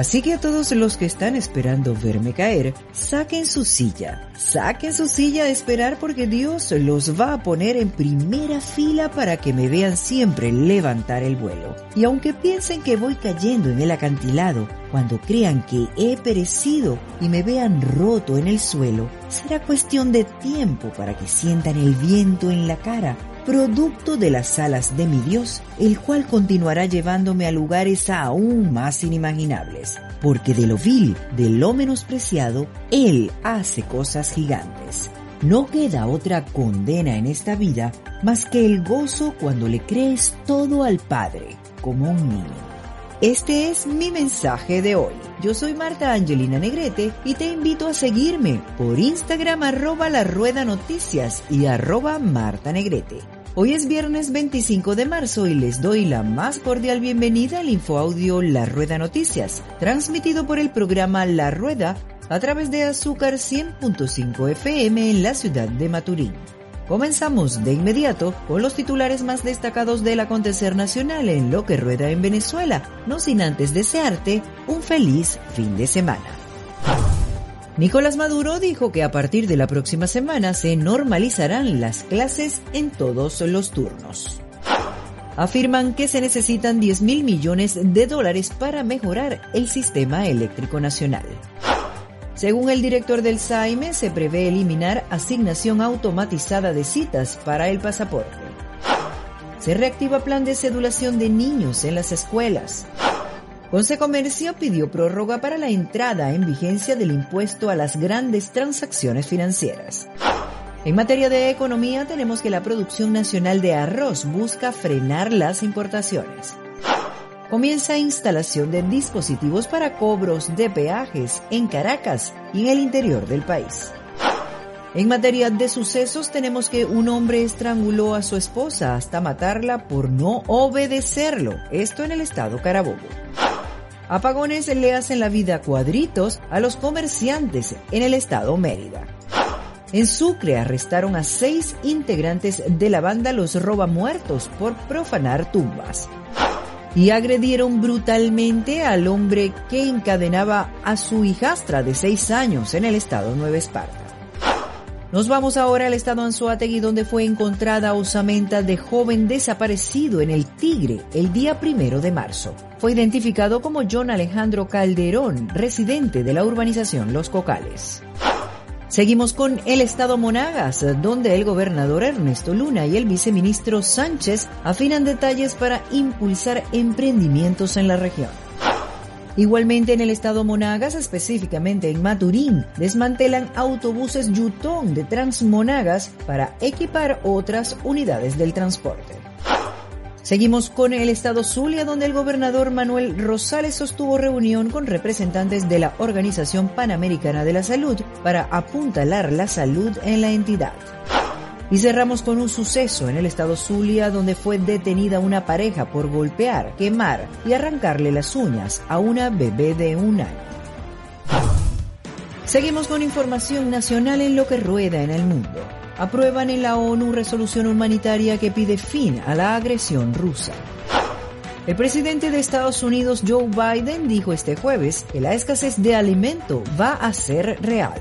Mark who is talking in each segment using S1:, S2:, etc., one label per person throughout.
S1: Así que a todos los que están esperando verme caer, saquen su silla, saquen su silla a esperar porque Dios los va a poner en primera fila para que me vean siempre levantar el vuelo. Y aunque piensen que voy cayendo en el acantilado, cuando crean que he perecido y me vean roto en el suelo, será cuestión de tiempo para que sientan el viento en la cara producto de las alas de mi Dios, el cual continuará llevándome a lugares aún más inimaginables, porque de lo vil, de lo menospreciado, Él hace cosas gigantes. No queda otra condena en esta vida más que el gozo cuando le crees todo al Padre, como un niño. Este es mi mensaje de hoy. Yo soy Marta Angelina Negrete y te invito a seguirme por Instagram arroba la rueda noticias y arroba Marta Negrete. Hoy es viernes 25 de marzo y les doy la más cordial bienvenida al infoaudio La Rueda Noticias, transmitido por el programa La Rueda a través de Azúcar 100.5 FM en la ciudad de Maturín. Comenzamos de inmediato con los titulares más destacados del acontecer nacional en lo que rueda en Venezuela, no sin antes desearte un feliz fin de semana. Nicolás Maduro dijo que a partir de la próxima semana se normalizarán las clases en todos los turnos. Afirman que se necesitan 10 mil millones de dólares para mejorar el sistema eléctrico nacional. Según el director del SAIME, se prevé eliminar asignación automatizada de citas para el pasaporte. Se reactiva plan de cedulación de niños en las escuelas. Consecomercio pidió prórroga para la entrada en vigencia del impuesto a las grandes transacciones financieras. En materia de economía tenemos que la producción nacional de arroz busca frenar las importaciones comienza instalación de dispositivos para cobros de peajes en Caracas y en el interior del país. En materia de sucesos tenemos que un hombre estranguló a su esposa hasta matarla por no obedecerlo, esto en el estado Carabobo. Apagones le hacen la vida cuadritos a los comerciantes en el estado Mérida. En Sucre arrestaron a seis integrantes de la banda Los Roba Muertos por profanar tumbas y agredieron brutalmente al hombre que encadenaba a su hijastra de seis años en el estado Nueva Esparta. Nos vamos ahora al estado Anzuategui donde fue encontrada osamenta de joven desaparecido en el Tigre el día primero de marzo. Fue identificado como John Alejandro Calderón, residente de la urbanización Los Cocales. Seguimos con el estado Monagas, donde el gobernador Ernesto Luna y el viceministro Sánchez afinan detalles para impulsar emprendimientos en la región. Igualmente en el estado Monagas, específicamente en Maturín, desmantelan autobuses Yutón de Transmonagas para equipar otras unidades del transporte. Seguimos con el estado Zulia, donde el gobernador Manuel Rosales sostuvo reunión con representantes de la Organización Panamericana de la Salud para apuntalar la salud en la entidad. Y cerramos con un suceso en el estado Zulia donde fue detenida una pareja por golpear, quemar y arrancarle las uñas a una bebé de un año. Seguimos con información nacional en lo que rueda en el mundo aprueban en la ONU resolución humanitaria que pide fin a la agresión rusa. El presidente de Estados Unidos, Joe Biden, dijo este jueves que la escasez de alimento va a ser real.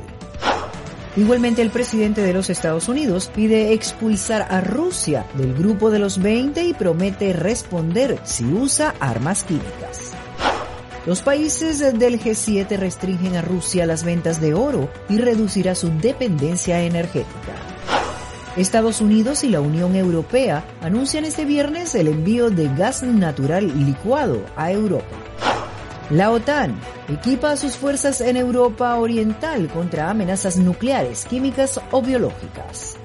S1: Igualmente, el presidente de los Estados Unidos pide expulsar a Rusia del grupo de los 20 y promete responder si usa armas químicas. Los países del G7 restringen a Rusia las ventas de oro y reducirá su dependencia energética. Estados Unidos y la Unión Europea anuncian este viernes el envío de gas natural licuado a Europa. La OTAN equipa a sus fuerzas en Europa Oriental contra amenazas nucleares, químicas o biológicas.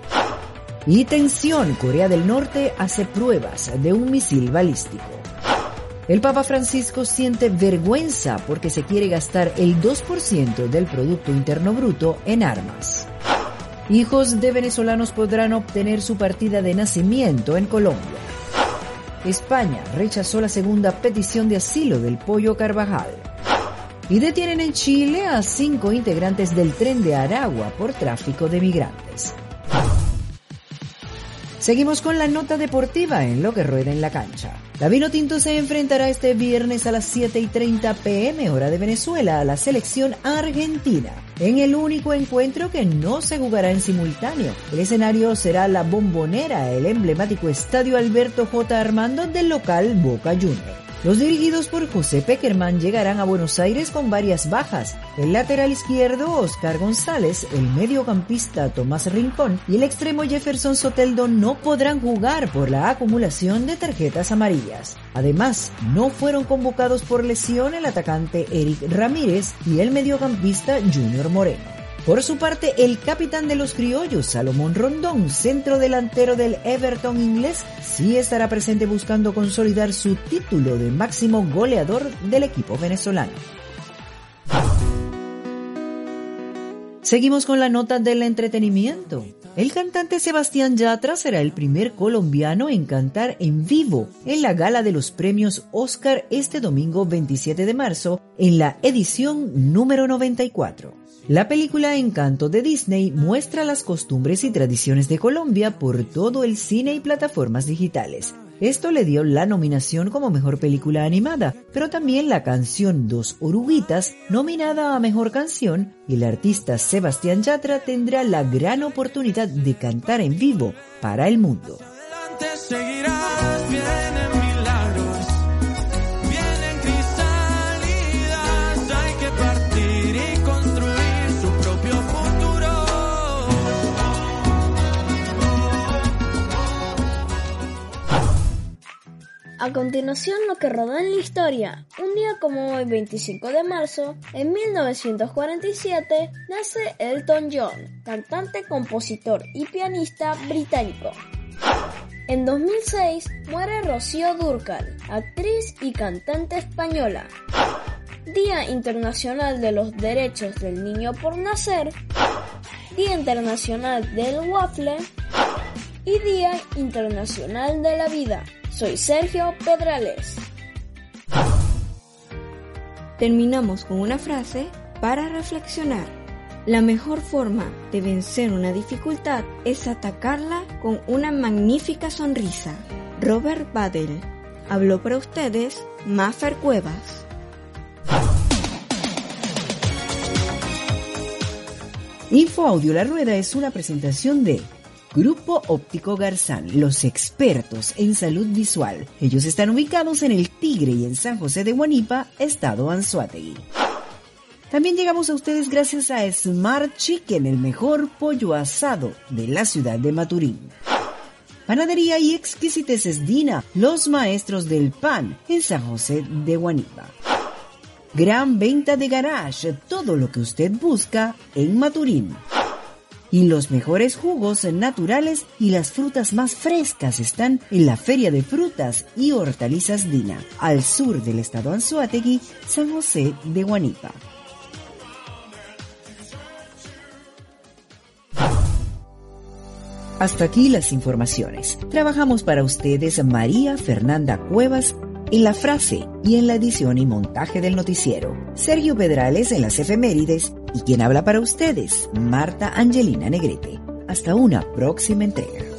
S1: Y tensión, Corea del Norte hace pruebas de un misil balístico. El Papa Francisco siente vergüenza porque se quiere gastar el 2% del Producto Interno Bruto en armas. Hijos de venezolanos podrán obtener su partida de nacimiento en Colombia. España rechazó la segunda petición de asilo del Pollo Carvajal. Y detienen en Chile a cinco integrantes del tren de Aragua por tráfico de migrantes. Seguimos con la nota deportiva en lo que rueda en la cancha. La Vino Tinto se enfrentará este viernes a las 7 y 30 pm hora de Venezuela a la selección argentina en el único encuentro que no se jugará en simultáneo. El escenario será la bombonera, el emblemático estadio Alberto J. Armando del local Boca Juniors. Los dirigidos por José Peckerman llegarán a Buenos Aires con varias bajas. El lateral izquierdo Oscar González, el mediocampista Tomás Rincón y el extremo Jefferson Soteldo no podrán jugar por la acumulación de tarjetas amarillas. Además, no fueron convocados por lesión el atacante Eric Ramírez y el mediocampista Junior Moreno. Por su parte, el capitán de los criollos, Salomón Rondón, centro delantero del Everton inglés, sí estará presente buscando consolidar su título de máximo goleador del equipo venezolano. Seguimos con la nota del entretenimiento. El cantante Sebastián Yatra será el primer colombiano en cantar en vivo en la gala de los premios Oscar este domingo 27 de marzo en la edición número 94. La película Encanto de Disney muestra las costumbres y tradiciones de Colombia por todo el cine y plataformas digitales. Esto le dio la nominación como mejor película animada, pero también la canción Dos Oruguitas, nominada a mejor canción, y el artista Sebastián Yatra tendrá la gran oportunidad de cantar en vivo para el mundo.
S2: A continuación, lo que rodó en la historia. Un día como hoy, 25 de marzo, en 1947, nace Elton John, cantante, compositor y pianista británico. En 2006 muere Rocío Durcal, actriz y cantante española. Día Internacional de los Derechos del Niño por Nacer, Día Internacional del Waffle y Día Internacional de la Vida. Soy Sergio Pedrales.
S3: Terminamos con una frase para reflexionar. La mejor forma de vencer una dificultad es atacarla con una magnífica sonrisa. Robert Badel. Habló para ustedes Maffer Cuevas.
S1: Info Audio La Rueda es una presentación de Grupo Óptico Garzán, los expertos en salud visual. Ellos están ubicados en El Tigre y en San José de Guanipa, estado Anzuategui. También llegamos a ustedes gracias a Smart Chicken, el mejor pollo asado de la ciudad de Maturín. Panadería y exquisiteces Dina, los maestros del pan en San José de Guanipa. Gran venta de garage, todo lo que usted busca en Maturín y los mejores jugos naturales y las frutas más frescas están en la Feria de Frutas y Hortalizas Dina, al sur del estado Anzuategui, San José de Guanipa. Hasta aquí las informaciones. Trabajamos para ustedes María Fernanda Cuevas en la frase y en la edición y montaje del noticiero. Sergio Pedrales en las efemérides y quien habla para ustedes, Marta Angelina Negrete. Hasta una próxima entrega.